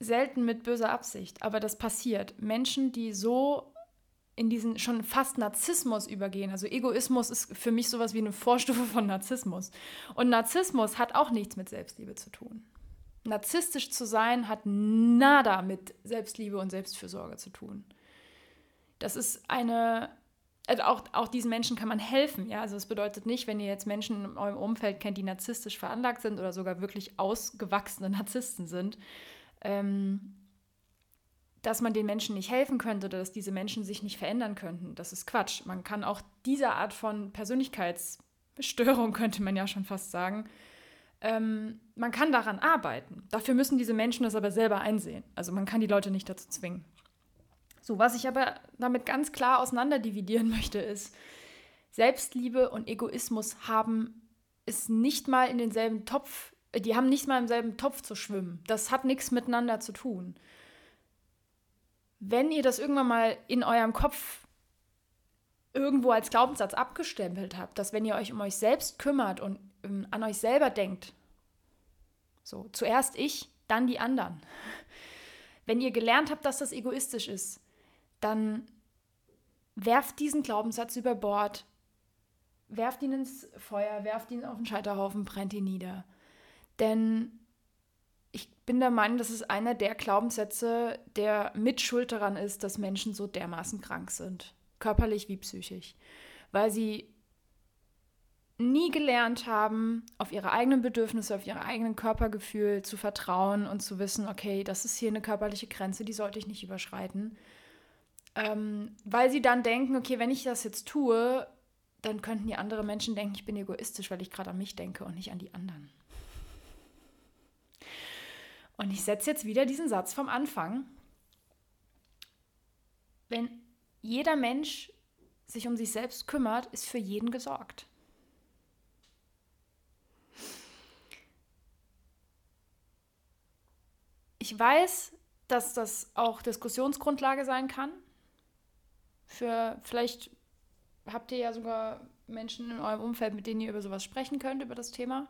Selten mit böser Absicht, aber das passiert. Menschen, die so in diesen schon fast Narzissmus übergehen. Also Egoismus ist für mich sowas wie eine Vorstufe von Narzissmus. Und Narzissmus hat auch nichts mit Selbstliebe zu tun. Narzisstisch zu sein hat nada mit Selbstliebe und Selbstfürsorge zu tun. Das ist eine also auch, auch diesen Menschen kann man helfen. Ja? Also es bedeutet nicht, wenn ihr jetzt Menschen in eurem Umfeld kennt, die narzisstisch veranlagt sind oder sogar wirklich ausgewachsene Narzissten sind, ähm, dass man den Menschen nicht helfen könnte oder dass diese Menschen sich nicht verändern könnten. Das ist Quatsch. Man kann auch diese Art von Persönlichkeitsstörung, könnte man ja schon fast sagen, ähm, man kann daran arbeiten. Dafür müssen diese Menschen das aber selber einsehen. Also man kann die Leute nicht dazu zwingen. So, was ich aber damit ganz klar auseinanderdividieren möchte, ist, Selbstliebe und Egoismus haben es nicht mal in denselben Topf, äh, die haben nicht mal im selben Topf zu schwimmen. Das hat nichts miteinander zu tun. Wenn ihr das irgendwann mal in eurem Kopf irgendwo als Glaubenssatz abgestempelt habt, dass wenn ihr euch um euch selbst kümmert und ähm, an euch selber denkt, so zuerst ich, dann die anderen. Wenn ihr gelernt habt, dass das egoistisch ist, dann werft diesen Glaubenssatz über Bord, werft ihn ins Feuer, werft ihn auf den Scheiterhaufen, brennt ihn nieder. Denn ich bin der Meinung, das ist einer der Glaubenssätze, der mit Schuld daran ist, dass Menschen so dermaßen krank sind, körperlich wie psychisch, weil sie nie gelernt haben, auf ihre eigenen Bedürfnisse, auf ihr eigenen Körpergefühl zu vertrauen und zu wissen, okay, das ist hier eine körperliche Grenze, die sollte ich nicht überschreiten. Ähm, weil sie dann denken, okay, wenn ich das jetzt tue, dann könnten die anderen Menschen denken, ich bin egoistisch, weil ich gerade an mich denke und nicht an die anderen. Und ich setze jetzt wieder diesen Satz vom Anfang. Wenn jeder Mensch sich um sich selbst kümmert, ist für jeden gesorgt. Ich weiß, dass das auch Diskussionsgrundlage sein kann für vielleicht habt ihr ja sogar Menschen in eurem Umfeld, mit denen ihr über sowas sprechen könnt, über das Thema.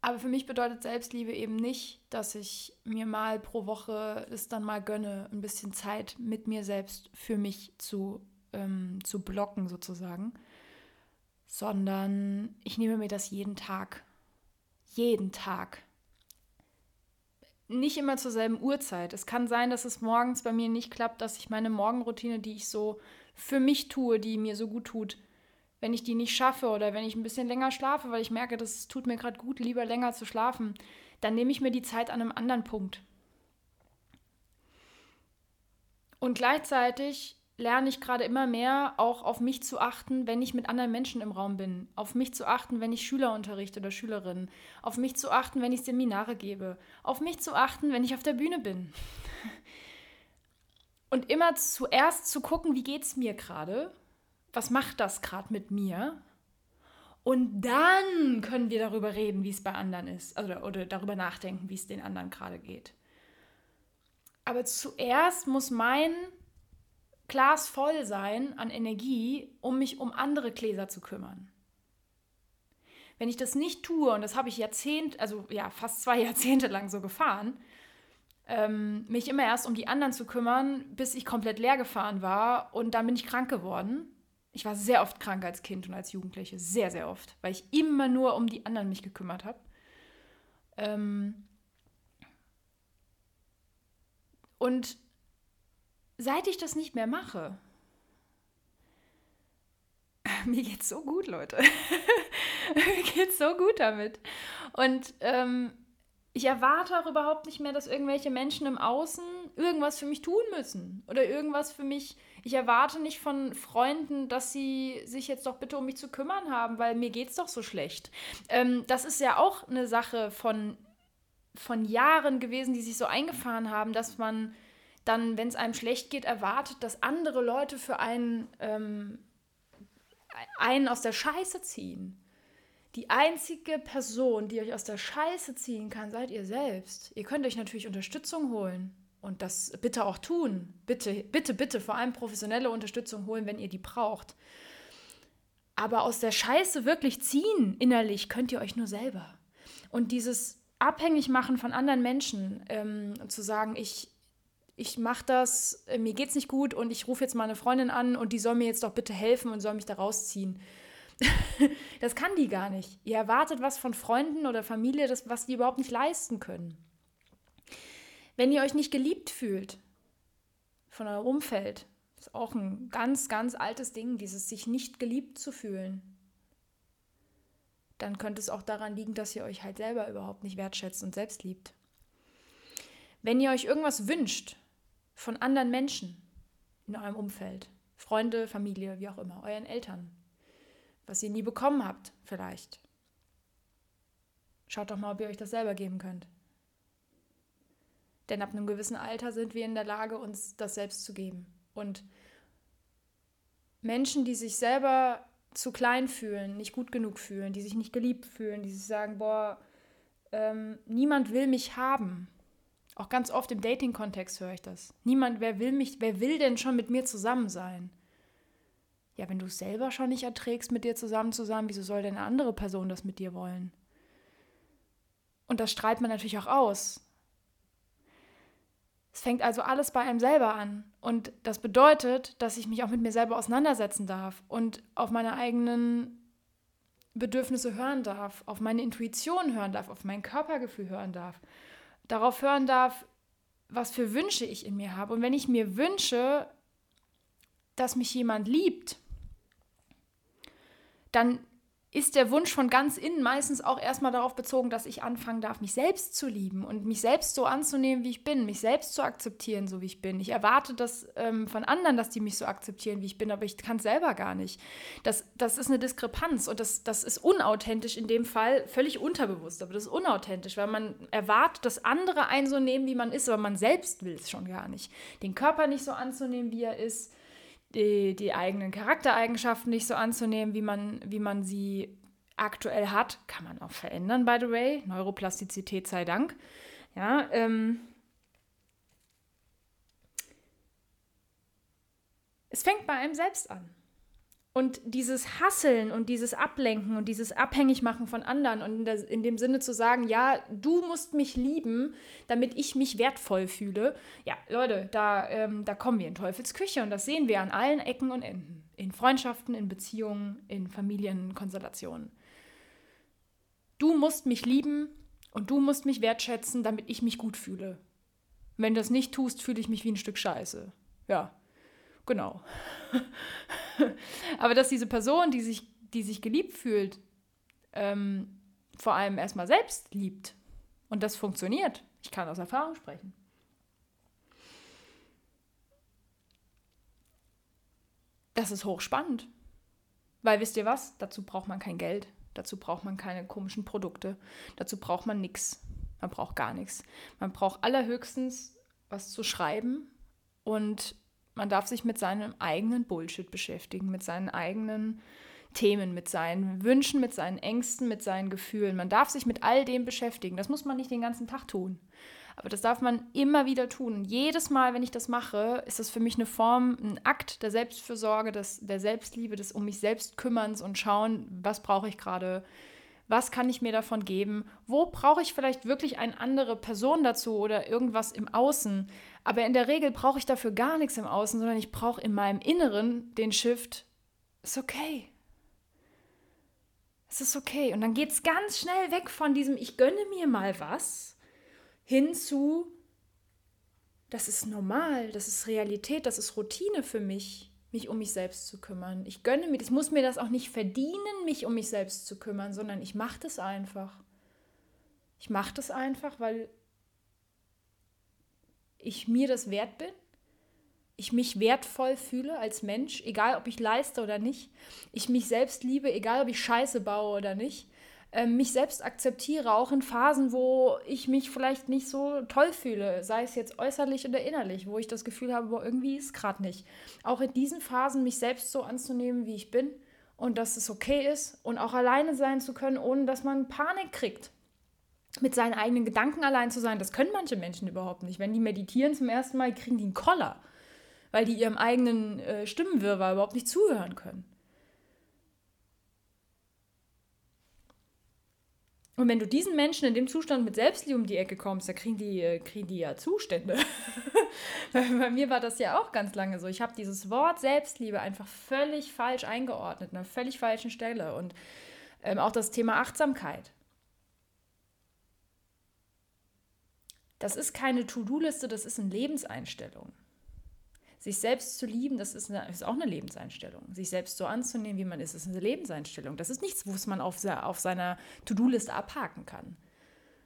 Aber für mich bedeutet Selbstliebe eben nicht, dass ich mir mal pro Woche es dann mal gönne, ein bisschen Zeit mit mir selbst für mich zu, ähm, zu blocken sozusagen, sondern ich nehme mir das jeden Tag. Jeden Tag nicht immer zur selben Uhrzeit. Es kann sein, dass es morgens bei mir nicht klappt, dass ich meine Morgenroutine, die ich so für mich tue, die mir so gut tut, wenn ich die nicht schaffe oder wenn ich ein bisschen länger schlafe, weil ich merke, das tut mir gerade gut, lieber länger zu schlafen, dann nehme ich mir die Zeit an einem anderen Punkt. Und gleichzeitig lerne ich gerade immer mehr, auch auf mich zu achten, wenn ich mit anderen Menschen im Raum bin. Auf mich zu achten, wenn ich Schüler unterrichte oder Schülerinnen. Auf mich zu achten, wenn ich Seminare gebe. Auf mich zu achten, wenn ich auf der Bühne bin. Und immer zuerst zu gucken, wie geht es mir gerade? Was macht das gerade mit mir? Und dann können wir darüber reden, wie es bei anderen ist. Oder, oder darüber nachdenken, wie es den anderen gerade geht. Aber zuerst muss mein Glas voll sein an Energie, um mich um andere Gläser zu kümmern. Wenn ich das nicht tue, und das habe ich Jahrzehnt, also ja, fast zwei Jahrzehnte lang so gefahren, ähm, mich immer erst um die anderen zu kümmern, bis ich komplett leer gefahren war und dann bin ich krank geworden. Ich war sehr oft krank als Kind und als Jugendliche, sehr, sehr oft, weil ich immer nur um die anderen mich gekümmert habe. Ähm und seit ich das nicht mehr mache, mir geht's so gut, Leute. mir geht's so gut damit. Und ähm, ich erwarte auch überhaupt nicht mehr, dass irgendwelche Menschen im Außen irgendwas für mich tun müssen oder irgendwas für mich. Ich erwarte nicht von Freunden, dass sie sich jetzt doch bitte um mich zu kümmern haben, weil mir geht's doch so schlecht. Ähm, das ist ja auch eine Sache von, von Jahren gewesen, die sich so eingefahren haben, dass man dann, wenn es einem schlecht geht, erwartet, dass andere Leute für einen, ähm, einen aus der Scheiße ziehen. Die einzige Person, die euch aus der Scheiße ziehen kann, seid ihr selbst. Ihr könnt euch natürlich Unterstützung holen und das bitte auch tun. Bitte, bitte, bitte vor allem professionelle Unterstützung holen, wenn ihr die braucht. Aber aus der Scheiße wirklich ziehen innerlich könnt ihr euch nur selber. Und dieses abhängig machen von anderen Menschen, ähm, zu sagen, ich, ich mache das, äh, mir geht's nicht gut und ich rufe jetzt meine Freundin an und die soll mir jetzt doch bitte helfen und soll mich da rausziehen. das kann die gar nicht. Ihr erwartet was von Freunden oder Familie, das, was die überhaupt nicht leisten können. Wenn ihr euch nicht geliebt fühlt von eurem Umfeld, ist auch ein ganz, ganz altes Ding, dieses sich nicht geliebt zu fühlen, dann könnte es auch daran liegen, dass ihr euch halt selber überhaupt nicht wertschätzt und selbst liebt. Wenn ihr euch irgendwas wünscht, von anderen Menschen in eurem Umfeld. Freunde, Familie, wie auch immer, euren Eltern. Was ihr nie bekommen habt, vielleicht. Schaut doch mal, ob ihr euch das selber geben könnt. Denn ab einem gewissen Alter sind wir in der Lage, uns das selbst zu geben. Und Menschen, die sich selber zu klein fühlen, nicht gut genug fühlen, die sich nicht geliebt fühlen, die sich sagen, boah, ähm, niemand will mich haben, auch ganz oft im Dating-Kontext höre ich das. Niemand, wer will mich, wer will denn schon mit mir zusammen sein? Ja, wenn du es selber schon nicht erträgst, mit dir zusammen zu sein, wieso soll denn eine andere Person das mit dir wollen? Und das strahlt man natürlich auch aus. Es fängt also alles bei einem selber an. Und das bedeutet, dass ich mich auch mit mir selber auseinandersetzen darf und auf meine eigenen Bedürfnisse hören darf, auf meine Intuition hören darf, auf mein Körpergefühl hören darf darauf hören darf, was für Wünsche ich in mir habe. Und wenn ich mir wünsche, dass mich jemand liebt, dann ist der Wunsch von ganz innen meistens auch erstmal darauf bezogen, dass ich anfangen darf, mich selbst zu lieben und mich selbst so anzunehmen, wie ich bin, mich selbst zu akzeptieren, so wie ich bin. Ich erwarte das ähm, von anderen, dass die mich so akzeptieren, wie ich bin, aber ich kann es selber gar nicht. Das, das ist eine Diskrepanz und das, das ist unauthentisch in dem Fall, völlig unterbewusst, aber das ist unauthentisch, weil man erwartet, dass andere einen so nehmen, wie man ist, aber man selbst will es schon gar nicht. Den Körper nicht so anzunehmen, wie er ist die, die eigenen Charaktereigenschaften nicht so anzunehmen, wie man, wie man sie aktuell hat. Kann man auch verändern, by the way. Neuroplastizität sei Dank. Ja, ähm, es fängt bei einem selbst an. Und dieses Hasseln und dieses Ablenken und dieses Abhängigmachen von anderen und in, der, in, dem Sinne zu sagen, ja, du musst mich lieben, damit ich mich wertvoll fühle. Ja, Leute, da, ähm, da kommen wir in Teufels Küche und das sehen wir an allen Ecken und Enden. In Freundschaften, in Beziehungen, in Familienkonstellationen. Du musst mich lieben und du musst mich wertschätzen, damit ich mich gut fühle. Wenn du das nicht tust, fühle ich mich wie ein Stück Scheiße. Ja, genau. Aber dass diese Person, die sich, die sich geliebt fühlt, ähm, vor allem erstmal selbst liebt, Und das funktioniert. Ich kann aus Erfahrung sprechen. Das ist hochspannend. Weil wisst ihr was? Dazu braucht man kein Geld. Dazu braucht man keine komischen Produkte. Dazu braucht man nichts. Man braucht gar nichts. Man braucht allerhöchstens was zu schreiben und man darf sich mit seinem eigenen Bullshit beschäftigen, mit seinen eigenen Themen, mit seinen Wünschen, mit seinen Ängsten, mit seinen Gefühlen. Man darf sich mit all dem beschäftigen. Das muss man nicht den ganzen Tag tun. Aber das darf man immer wieder tun. Und jedes Mal, wenn ich das mache, ist das für mich eine Form, ein Akt der Selbstfürsorge, des, der Selbstliebe, des um mich selbst kümmerns und schauen, was brauche ich gerade, was kann ich mir davon geben, wo brauche ich vielleicht wirklich eine andere Person dazu oder irgendwas im Außen. Aber in der Regel brauche ich dafür gar nichts im Außen, sondern ich brauche in meinem Inneren den Shift, ist okay. Es ist okay. Und dann geht es ganz schnell weg von diesem, ich gönne mir mal was, hin zu, das ist normal, das ist Realität, das ist Routine für mich mich um mich selbst zu kümmern. Ich gönne mir, ich muss mir das auch nicht verdienen, mich um mich selbst zu kümmern, sondern ich mache das einfach. Ich mache das einfach, weil ich mir das wert bin. Ich mich wertvoll fühle als Mensch, egal ob ich leiste oder nicht. Ich mich selbst liebe, egal ob ich Scheiße baue oder nicht. Ähm, mich selbst akzeptiere, auch in Phasen, wo ich mich vielleicht nicht so toll fühle, sei es jetzt äußerlich oder innerlich, wo ich das Gefühl habe, boah, irgendwie ist es gerade nicht. Auch in diesen Phasen mich selbst so anzunehmen, wie ich bin und dass es okay ist und auch alleine sein zu können, ohne dass man Panik kriegt. Mit seinen eigenen Gedanken allein zu sein, das können manche Menschen überhaupt nicht. Wenn die meditieren zum ersten Mal, kriegen die einen Koller, weil die ihrem eigenen äh, Stimmenwirrwarr überhaupt nicht zuhören können. Und wenn du diesen Menschen in dem Zustand mit Selbstliebe um die Ecke kommst, da kriegen die, äh, kriegen die ja Zustände. Bei mir war das ja auch ganz lange so. Ich habe dieses Wort Selbstliebe einfach völlig falsch eingeordnet, an einer völlig falschen Stelle. Und ähm, auch das Thema Achtsamkeit. Das ist keine To-Do-Liste, das ist eine Lebenseinstellung. Sich selbst zu lieben, das ist, eine, ist, auch eine Lebenseinstellung. Sich selbst so anzunehmen, wie man ist, ist eine Lebenseinstellung. Das ist nichts, was man auf, auf seiner To-Do-Liste abhaken kann.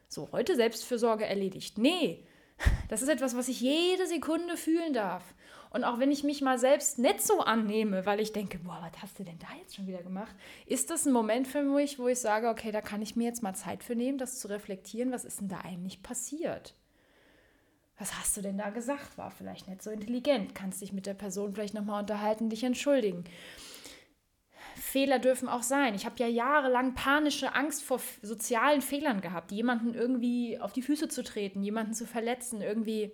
So, heute Selbstfürsorge erledigt. Nee, das ist etwas, was ich jede Sekunde fühlen darf. Und auch wenn ich mich mal selbst nicht so annehme, weil ich denke, boah, was hast du denn da jetzt schon wieder gemacht, ist das ein Moment für mich, wo ich sage, okay, da kann ich mir jetzt mal Zeit für nehmen, das zu reflektieren, was ist denn da eigentlich passiert? Was hast du denn da gesagt? War vielleicht nicht so intelligent. Kannst dich mit der Person vielleicht nochmal unterhalten, dich entschuldigen. Fehler dürfen auch sein. Ich habe ja jahrelang panische Angst vor sozialen Fehlern gehabt, jemanden irgendwie auf die Füße zu treten, jemanden zu verletzen, irgendwie,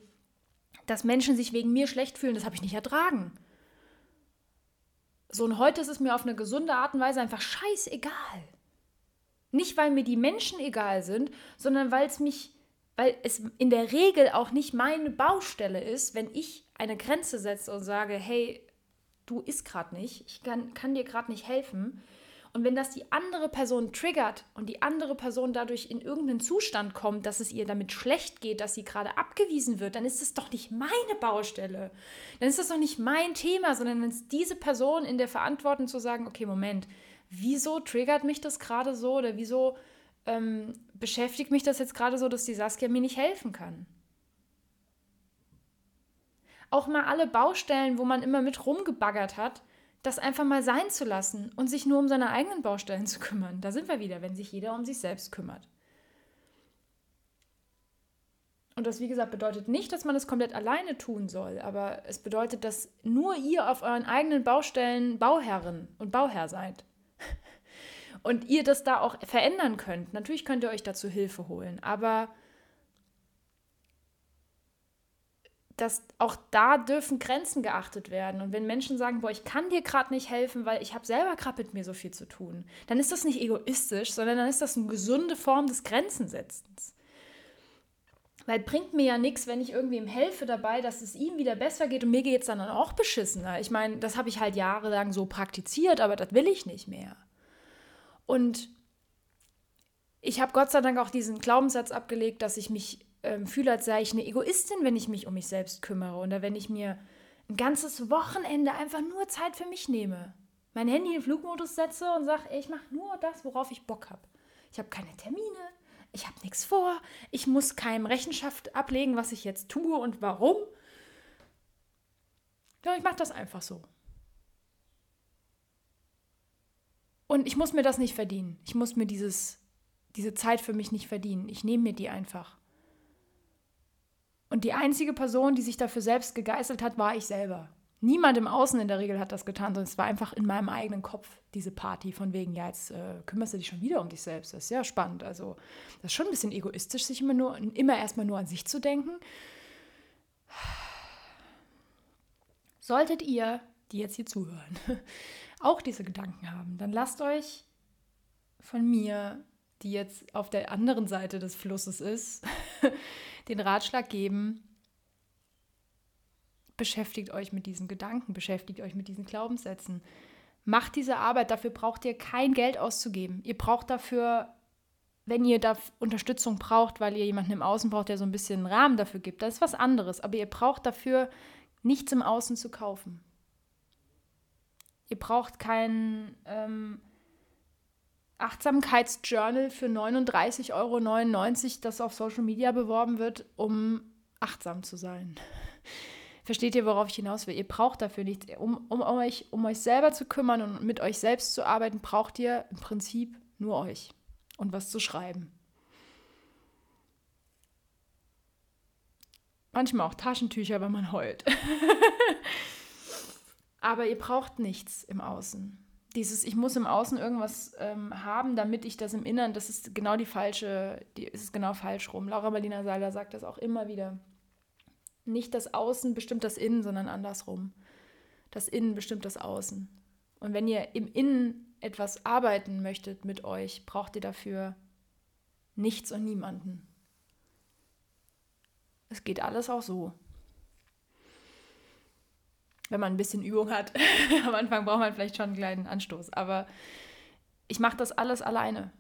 dass Menschen sich wegen mir schlecht fühlen, das habe ich nicht ertragen. So, und heute ist es mir auf eine gesunde Art und Weise einfach scheißegal. Nicht, weil mir die Menschen egal sind, sondern weil es mich weil es in der Regel auch nicht meine Baustelle ist, wenn ich eine Grenze setze und sage, hey, du isst gerade nicht, ich kann, kann dir gerade nicht helfen. Und wenn das die andere Person triggert und die andere Person dadurch in irgendeinen Zustand kommt, dass es ihr damit schlecht geht, dass sie gerade abgewiesen wird, dann ist es doch nicht meine Baustelle. Dann ist das doch nicht mein Thema, sondern dann ist diese Person in der Verantwortung zu sagen, okay, Moment, wieso triggert mich das gerade so oder wieso ähm, beschäftigt mich das jetzt gerade so, dass die Saskia mir nicht helfen kann. Auch mal alle Baustellen, wo man immer mit rumgebaggert hat, das einfach mal sein zu lassen und sich nur um seine eigenen Baustellen zu kümmern. Da sind wir wieder, wenn sich jeder um sich selbst kümmert. Und das, wie gesagt, bedeutet nicht, dass man es komplett alleine tun soll, aber es bedeutet, dass nur ihr auf euren eigenen Baustellen Bauherrin und Bauherr seid und ihr das da auch verändern könnt. Natürlich könnt ihr euch dazu Hilfe holen, aber das, auch da dürfen Grenzen geachtet werden. Und wenn Menschen sagen, boah, ich kann dir gerade nicht helfen, weil ich habe selber gerade mit mir so viel zu tun, dann ist das nicht egoistisch, sondern dann ist das eine gesunde Form des Grenzensetzens. Weil bringt mir ja nichts, wenn ich irgendwem helfe dabei, dass es ihm wieder besser geht und mir geht es dann auch beschissener. Ich meine, das habe ich halt jahrelang so praktiziert, aber das will ich nicht mehr. Und ich habe Gott sei Dank auch diesen Glaubenssatz abgelegt, dass ich mich ähm, fühle, als sei ich eine Egoistin, wenn ich mich um mich selbst kümmere oder wenn ich mir ein ganzes Wochenende einfach nur Zeit für mich nehme. Mein Handy in Flugmodus setze und sage, ich mache nur das, worauf ich Bock habe. Ich habe keine Termine, ich habe nichts vor, ich muss keinem Rechenschaft ablegen, was ich jetzt tue und warum. Ja, ich mache das einfach so. Und ich muss mir das nicht verdienen. Ich muss mir dieses, diese Zeit für mich nicht verdienen. Ich nehme mir die einfach. Und die einzige Person, die sich dafür selbst gegeißelt hat, war ich selber. Niemand im Außen in der Regel hat das getan, sondern es war einfach in meinem eigenen Kopf, diese Party von wegen, ja, jetzt äh, kümmerst du dich schon wieder um dich selbst. Das ist ja spannend. Also, das ist schon ein bisschen egoistisch, sich immer nur, immer erstmal nur an sich zu denken. Solltet ihr, die jetzt hier zuhören, auch diese Gedanken haben, dann lasst euch von mir, die jetzt auf der anderen Seite des Flusses ist, den Ratschlag geben, beschäftigt euch mit diesen Gedanken, beschäftigt euch mit diesen Glaubenssätzen. Macht diese Arbeit, dafür braucht ihr kein Geld auszugeben. Ihr braucht dafür, wenn ihr da Unterstützung braucht, weil ihr jemanden im Außen braucht, der so ein bisschen einen Rahmen dafür gibt, das ist was anderes. Aber ihr braucht dafür nichts im Außen zu kaufen. Ihr braucht kein ähm, Achtsamkeitsjournal für 39,99 Euro, das auf Social Media beworben wird, um achtsam zu sein. Versteht ihr, worauf ich hinaus will? Ihr braucht dafür nichts. Um, um, um, euch, um euch selber zu kümmern und mit euch selbst zu arbeiten, braucht ihr im Prinzip nur euch und was zu schreiben. Manchmal auch Taschentücher, wenn man heult. Aber ihr braucht nichts im Außen. Dieses, ich muss im Außen irgendwas ähm, haben, damit ich das im Inneren, das ist genau die falsche, die ist genau falsch rum. Laura Berliner Seiler sagt das auch immer wieder. Nicht das Außen bestimmt das Innen, sondern andersrum. Das Innen bestimmt das Außen. Und wenn ihr im Innen etwas arbeiten möchtet mit euch, braucht ihr dafür nichts und niemanden. Es geht alles auch so. Wenn man ein bisschen Übung hat. Am Anfang braucht man vielleicht schon einen kleinen Anstoß. Aber ich mache das alles alleine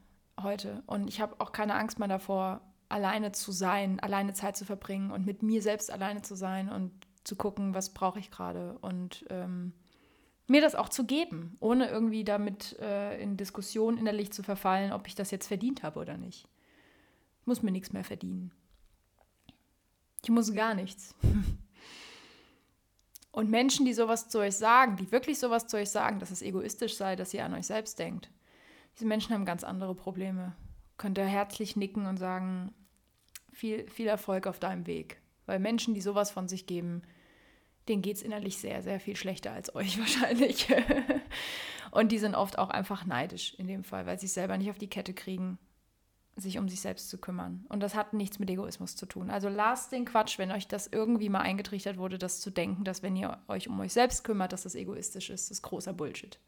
heute. Und ich habe auch keine Angst mehr davor, alleine zu sein, alleine Zeit zu verbringen und mit mir selbst alleine zu sein und zu gucken, was brauche ich gerade. Und ähm, mir das auch zu geben, ohne irgendwie damit äh, in Diskussion innerlich zu verfallen, ob ich das jetzt verdient habe oder nicht. Ich muss mir nichts mehr verdienen. Ich muss gar nichts. Und Menschen, die sowas zu euch sagen, die wirklich sowas zu euch sagen, dass es egoistisch sei, dass ihr an euch selbst denkt, diese Menschen haben ganz andere Probleme. Könnt ihr herzlich nicken und sagen, viel, viel Erfolg auf deinem Weg. Weil Menschen, die sowas von sich geben, denen geht es innerlich sehr, sehr viel schlechter als euch wahrscheinlich. und die sind oft auch einfach neidisch in dem Fall, weil sie es selber nicht auf die Kette kriegen sich um sich selbst zu kümmern. Und das hat nichts mit Egoismus zu tun. Also lasst den Quatsch, wenn euch das irgendwie mal eingetrichtert wurde, das zu denken, dass wenn ihr euch um euch selbst kümmert, dass das egoistisch ist. Das ist großer Bullshit.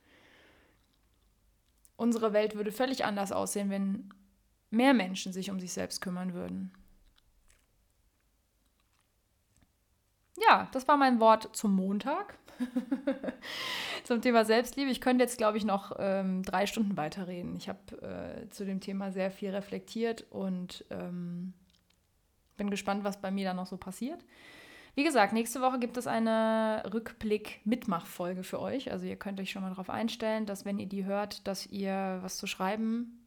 Unsere Welt würde völlig anders aussehen, wenn mehr Menschen sich um sich selbst kümmern würden. Ja, das war mein Wort zum Montag. zum Thema Selbstliebe. Ich könnte jetzt, glaube ich, noch ähm, drei Stunden weiterreden. Ich habe äh, zu dem Thema sehr viel reflektiert und ähm, bin gespannt, was bei mir da noch so passiert. Wie gesagt, nächste Woche gibt es eine Rückblick-Mitmachfolge für euch. Also ihr könnt euch schon mal darauf einstellen, dass wenn ihr die hört, dass ihr was zu schreiben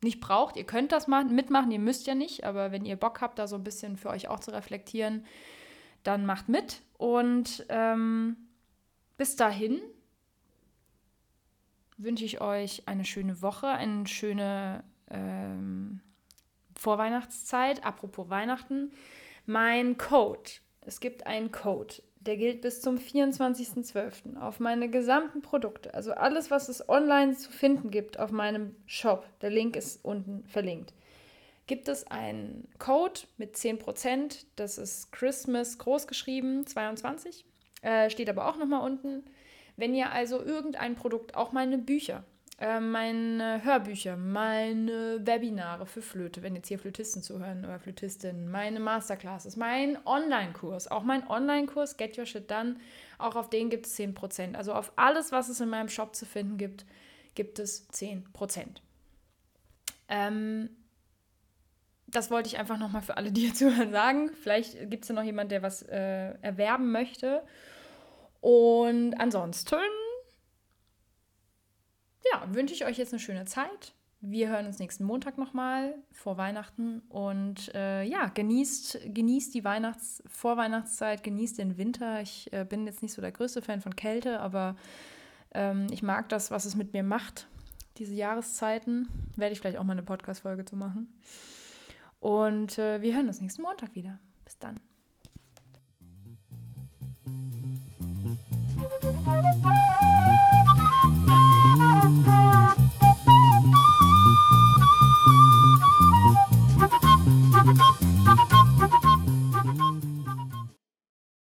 nicht braucht. Ihr könnt das machen, mitmachen, ihr müsst ja nicht, aber wenn ihr Bock habt, da so ein bisschen für euch auch zu reflektieren, dann macht mit. Und ähm, bis dahin wünsche ich euch eine schöne Woche, eine schöne ähm, Vorweihnachtszeit. Apropos Weihnachten, mein Code. Es gibt einen Code, der gilt bis zum 24.12. auf meine gesamten Produkte. Also alles, was es online zu finden gibt auf meinem Shop. Der Link ist unten verlinkt. Gibt es einen Code mit 10%, das ist Christmas großgeschrieben, 22. Äh, steht aber auch nochmal unten. Wenn ihr also irgendein Produkt, auch meine Bücher, äh, meine Hörbücher, meine Webinare für Flöte, wenn jetzt hier Flötisten zuhören oder Flötistinnen, meine Masterclasses, mein Online-Kurs, auch mein Online-Kurs Get Your Shit Done, auch auf den gibt es 10%. Also auf alles, was es in meinem Shop zu finden gibt, gibt es 10%. Ähm, das wollte ich einfach nochmal für alle, die hier zuhören, sagen. Vielleicht gibt es ja noch jemand, der was äh, erwerben möchte. Und ansonsten, ja, wünsche ich euch jetzt eine schöne Zeit. wir hören uns nächsten Montag nochmal vor Weihnachten und äh, ja, genießt, genießt die Weihnachts-, Vorweihnachtszeit, genießt den Winter. Ich äh, bin jetzt nicht so der größte Fan von Kälte, aber ähm, ich mag das, was es mit mir macht, diese Jahreszeiten. Werde ich vielleicht auch mal eine Podcast-Folge zu machen. Und äh, wir hören uns nächsten Montag wieder. Bis dann.